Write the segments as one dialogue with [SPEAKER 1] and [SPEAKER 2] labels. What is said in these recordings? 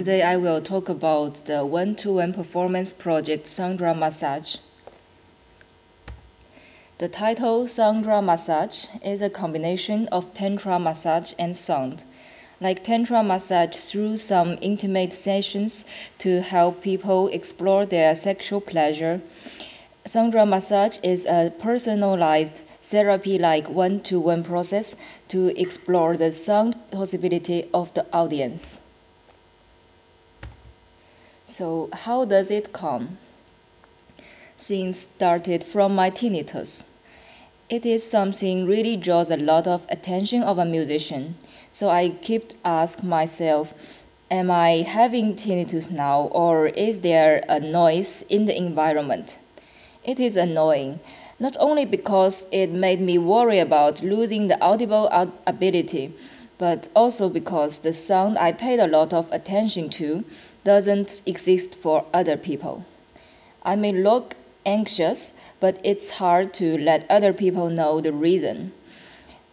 [SPEAKER 1] Today I will talk about the one-to-one performance project Sandra Massage. The title Sandra Massage is a combination of tantra massage and sound. Like tantra massage through some intimate sessions to help people explore their sexual pleasure. Sandra massage is a personalized therapy like one to one process to explore the sound possibility of the audience. So, how does it come? Things started from my tinnitus. It is something really draws a lot of attention of a musician. So I kept ask myself, am I having tinnitus now or is there a noise in the environment? It is annoying, not only because it made me worry about losing the audible ability, but also because the sound I paid a lot of attention to doesn't exist for other people. I may look anxious, but it's hard to let other people know the reason.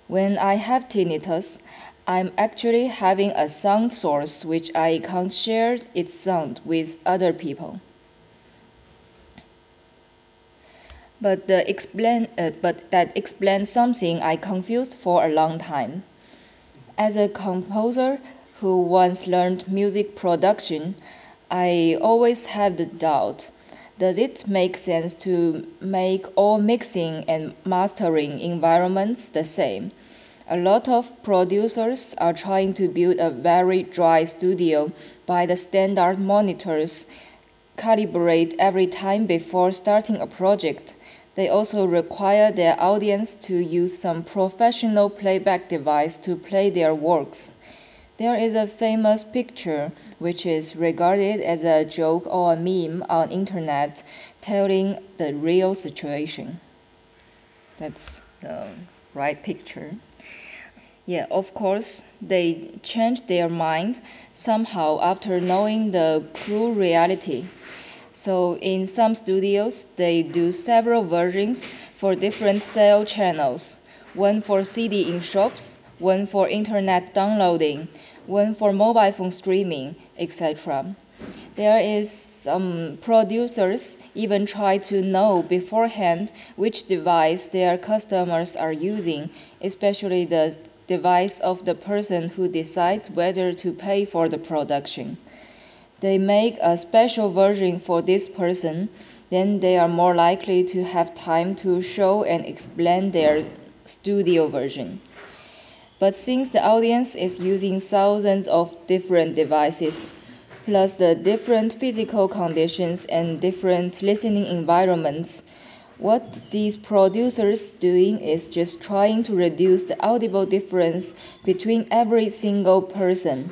[SPEAKER 1] When I have tinnitus, I'm actually having a sound source which I can't share its sound with other people. But, the explain, uh, but that explains something I confused for a long time. As a composer who once learned music production, I always have the doubt does it make sense to make all mixing and mastering environments the same? A lot of producers are trying to build a very dry studio by the standard monitors, calibrate every time before starting a project. They also require their audience to use some professional playback device to play their works. There is a famous picture which is regarded as a joke or a meme on internet telling the real situation. That's the right picture. Yeah, of course, they change their mind somehow after knowing the cruel reality. So, in some studios, they do several versions for different sale channels one for CD in shops, one for internet downloading, one for mobile phone streaming, etc. There is some producers even try to know beforehand which device their customers are using, especially the device of the person who decides whether to pay for the production. They make a special version for this person, then they are more likely to have time to show and explain their studio version. But since the audience is using thousands of different devices, plus the different physical conditions and different listening environments, what these producers doing is just trying to reduce the audible difference between every single person,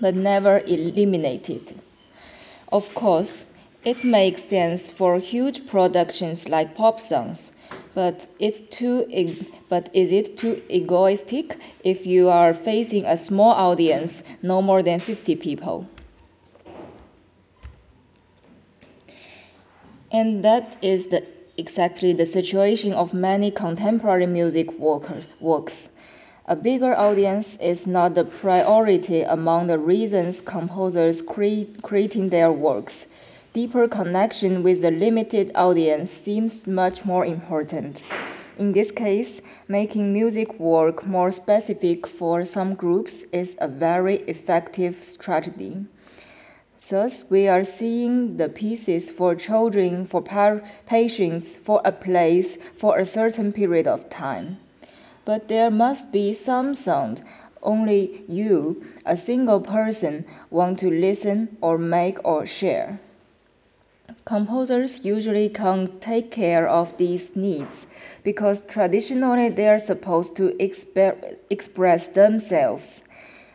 [SPEAKER 1] but never eliminate it. Of course, it makes sense for huge productions like pop songs, but it's too but is it too egoistic if you are facing a small audience, no more than 50 people? And that is the exactly the situation of many contemporary music worker, works. A bigger audience is not the priority among the reasons composers create creating their works. Deeper connection with the limited audience seems much more important. In this case, making music work more specific for some groups is a very effective strategy. Thus, we are seeing the pieces for children, for patients, for a place, for a certain period of time. But there must be some sound only you, a single person, want to listen or make or share. Composers usually can't take care of these needs because traditionally they are supposed to exp express themselves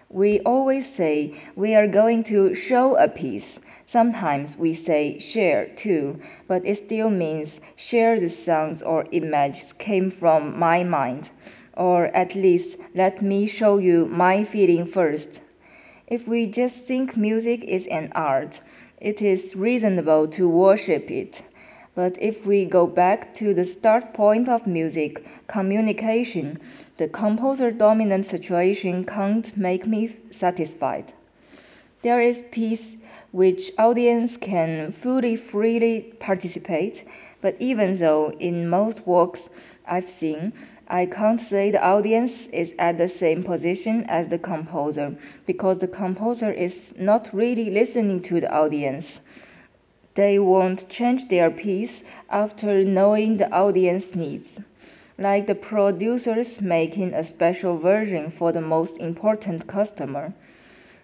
[SPEAKER 1] we always say we are going to show a piece. Sometimes we say share too, but it still means share the sounds or images came from my mind. Or at least let me show you my feeling first. If we just think music is an art, it is reasonable to worship it. But if we go back to the start point of music, communication, the composer dominant situation can't make me satisfied. There is piece which audience can fully freely participate, but even though in most works I've seen, I can't say the audience is at the same position as the composer because the composer is not really listening to the audience. They won't change their piece after knowing the audience needs. Like the producers making a special version for the most important customer.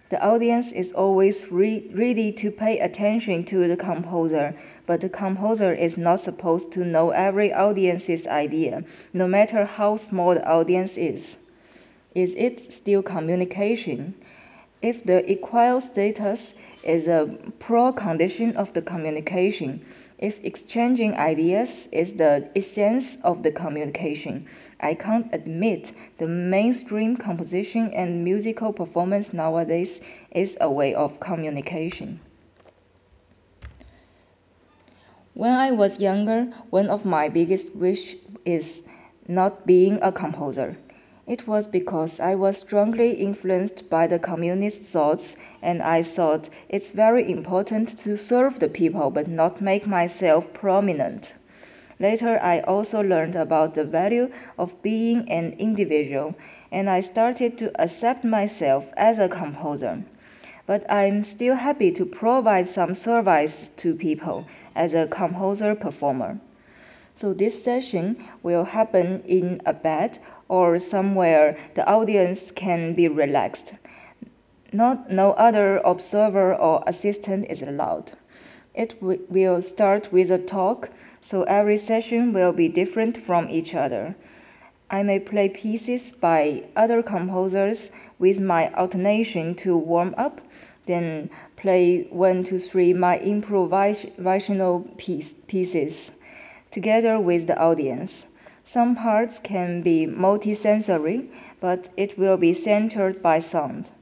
[SPEAKER 1] The audience is always re- ready to pay attention to the composer, but the composer is not supposed to know every audience's idea, no matter how small the audience is. Is it still communication? If the equal status is a pro condition of the communication, if exchanging ideas is the essence of the communication, I can't admit the mainstream composition and musical performance nowadays is a way of communication. When I was younger, one of my biggest wish is not being a composer. It was because I was strongly influenced by the communist thoughts, and I thought it's very important to serve the people but not make myself prominent. Later, I also learned about the value of being an individual, and I started to accept myself as a composer. But I'm still happy to provide some service to people as a composer performer. So this session will happen in a bed or somewhere the audience can be relaxed. Not, no other observer or assistant is allowed. It will start with a talk, so every session will be different from each other. I may play pieces by other composers with my alternation to warm up, then play one, two, three my improvisational piece, pieces together with the audience. Some parts can be multisensory, but it will be centered by sound.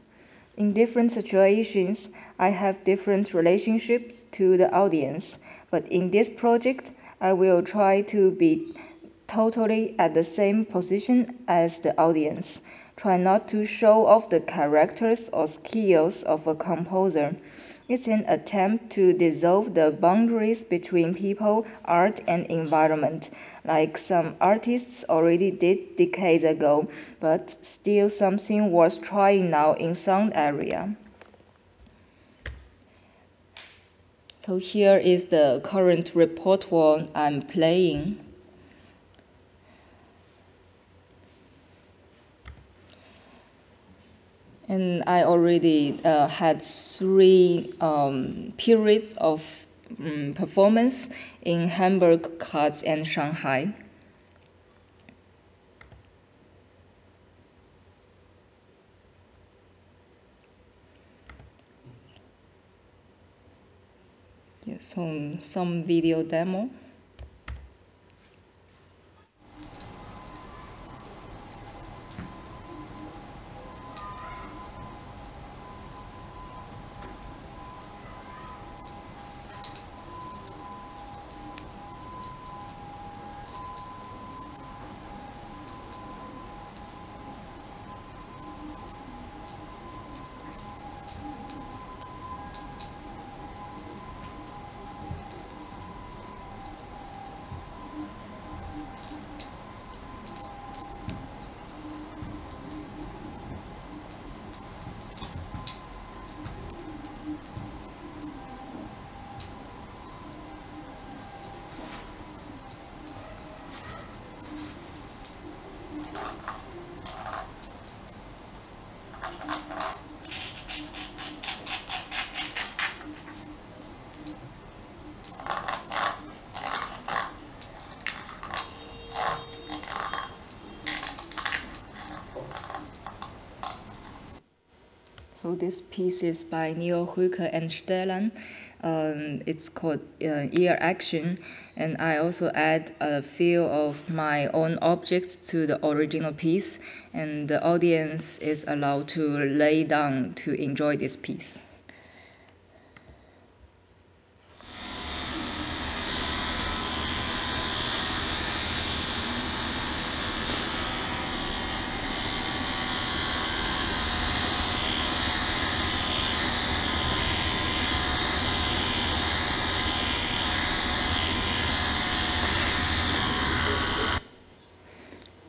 [SPEAKER 1] In different situations, I have different relationships to the audience, but in this project, I will try to be totally at the same position as the audience. Try not to show off the characters or skills of a composer. It's an attempt to dissolve the boundaries between people, art, and environment, like some artists already did decades ago, but still something worth trying now in sound area. So here is the current repertoire I'm playing. And I already uh, had three um, periods of um, performance in Hamburg, Graz, and Shanghai. Yes, so some video demo. This piece is by Neil Huyke and Stellan. Um, it's called uh, Ear Action, and I also add a few of my own objects to the original piece, and the audience is allowed to lay down to enjoy this piece.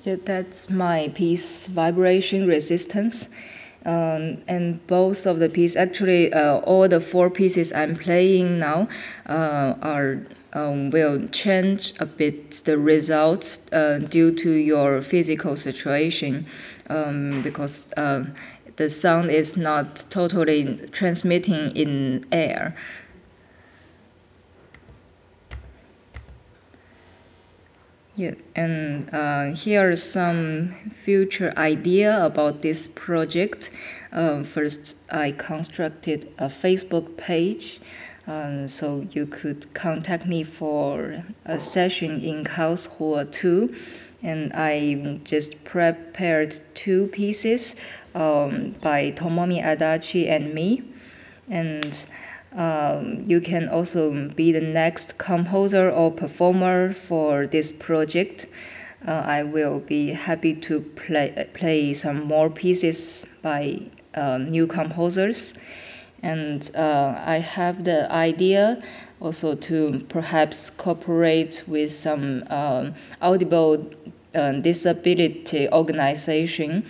[SPEAKER 1] Yeah, that's my piece, vibration resistance. Um, and both of the pieces, actually, uh, all the four pieces I'm playing now uh, are um, will change a bit the results uh, due to your physical situation, um, because uh, the sound is not totally transmitting in air. Yeah, and uh, here are some future idea about this project. Uh, first, I constructed a Facebook page, um, so you could contact me for a session in Karlsruhe too. And I just prepared two pieces um, by Tomomi Adachi and me, and um, you can also be the next composer or performer for this project. Uh, I will be happy to play, play some more pieces by uh, new composers. And uh, I have the idea also to perhaps cooperate with some um, audible uh, disability organization.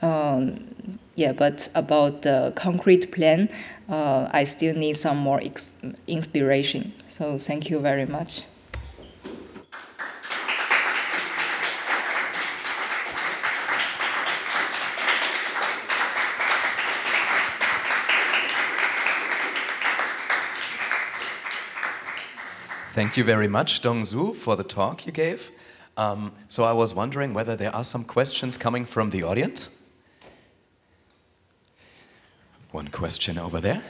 [SPEAKER 1] Um, yeah, but about the concrete plan, uh, I still need some more inspiration. So thank you very much.
[SPEAKER 2] Thank you very much, Dongzu, for the talk you gave. Um, so I was wondering whether there are some questions coming from the audience. One question over there.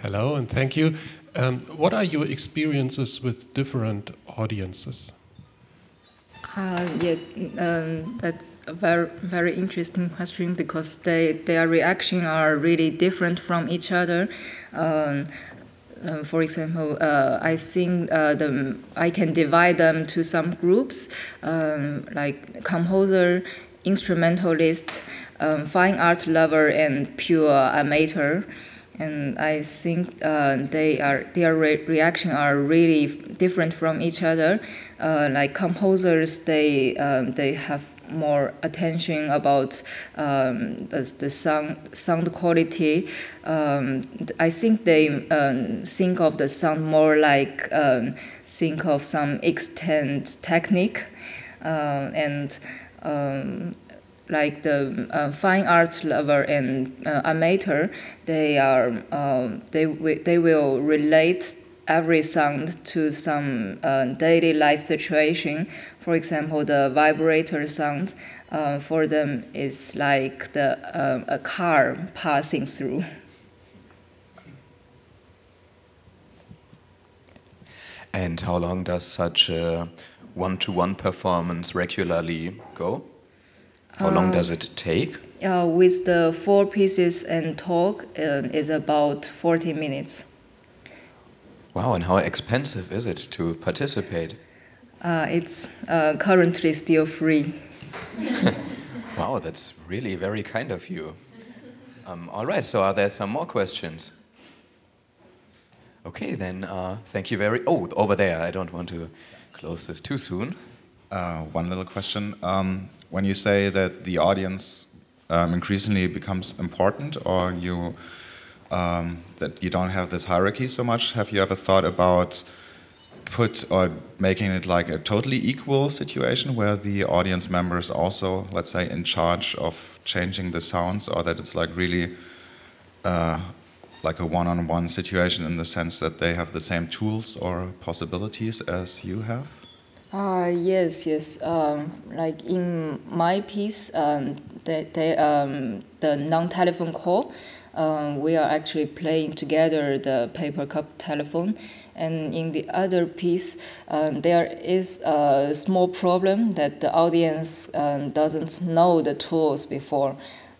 [SPEAKER 3] Hello, and thank you. Um, what are your experiences with different audiences?
[SPEAKER 1] Uh, yeah, um, that's a very very interesting question because they their reaction are really different from each other. Um, um, for example, uh, I think uh, the I can divide them to some groups, um, like composer, instrumentalist, um, fine art lover and pure amateur, and I think uh, they are their re- reaction are really different from each other. Uh, like composers, they um, they have more attention about um, the, the sound sound quality. Um, I think they um, think of the sound more like um, think of some extent technique, uh, and um, like the uh, fine art lover and uh, amateur, they are um, they they will relate every sound to some uh, daily life situation. For example, the vibrator sound uh, for them is like the uh, a car passing through.
[SPEAKER 2] And how long does such a one-to-one performance regularly go? How long does it take?
[SPEAKER 1] Uh, with the four pieces and talk, uh, is about 40 minutes.
[SPEAKER 2] Wow, and how expensive is it to participate?
[SPEAKER 1] Uh, it's uh, currently still free.
[SPEAKER 2] wow, that's really very kind of you. Um, all right, so are there some more questions? Okay, then uh, thank you very. Oh, over there. I don't want to close this too soon.
[SPEAKER 4] Uh, one little question. Um, when you say that the audience um, increasingly becomes important, or you um, that you don't have this hierarchy so much, have you ever thought about put or making it like a totally equal situation where the audience members also, let's say, in charge of changing the sounds, or that it's like really uh, like a one-on-one situation in the sense that they have the same tools or possibilities as you have?
[SPEAKER 1] Uh, yes, yes. Um, like in my piece, um, they, they, um, the non-telephone call, um, we are actually playing together the paper cup telephone. And in the other piece, um, there is a small problem that the audience um, doesn't know the tools before.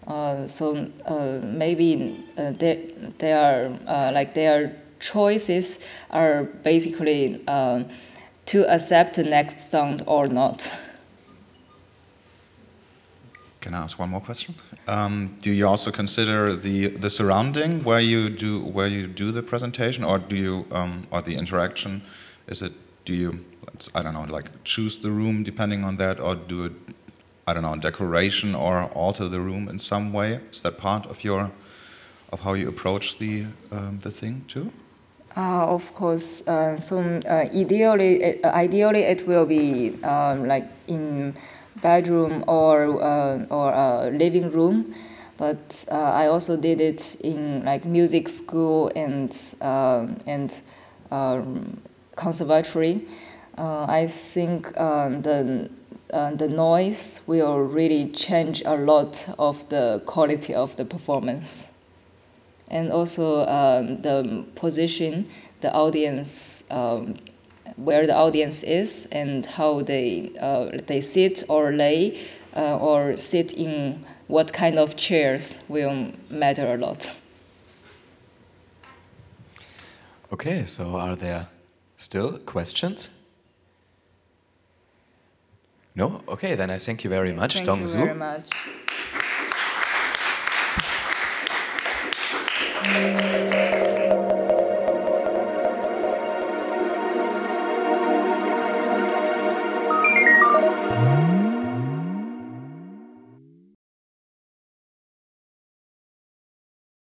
[SPEAKER 1] Uh, so uh, maybe uh, they, they are like their choices are basically um, to accept the next sound or not.
[SPEAKER 4] Can I ask one more question? Um, do you also consider the the surrounding where you do where you do the presentation, or do you um, or the interaction? Is it do you, I don't know, like choose the room depending on that, or do it, I don't know, decoration or alter the room in some way? Is that part of your, of how you approach the um, the thing too?
[SPEAKER 1] Uh, of course. Uh, so uh, ideally, uh, ideally it will be um, like in bedroom or uh, or a living room, but uh, I also did it in like music school and and um, conservatory. I think um, the the noise will really change a lot of the quality of the performance and also um, the position the audience um, where the audience is and how they uh, they sit or lay uh, or sit in what kind of chairs will matter a lot.
[SPEAKER 2] Okay, so are there still questions? No? Okay, then I thank you very much, Dong
[SPEAKER 1] Zhu.
[SPEAKER 2] Thank you
[SPEAKER 1] very much.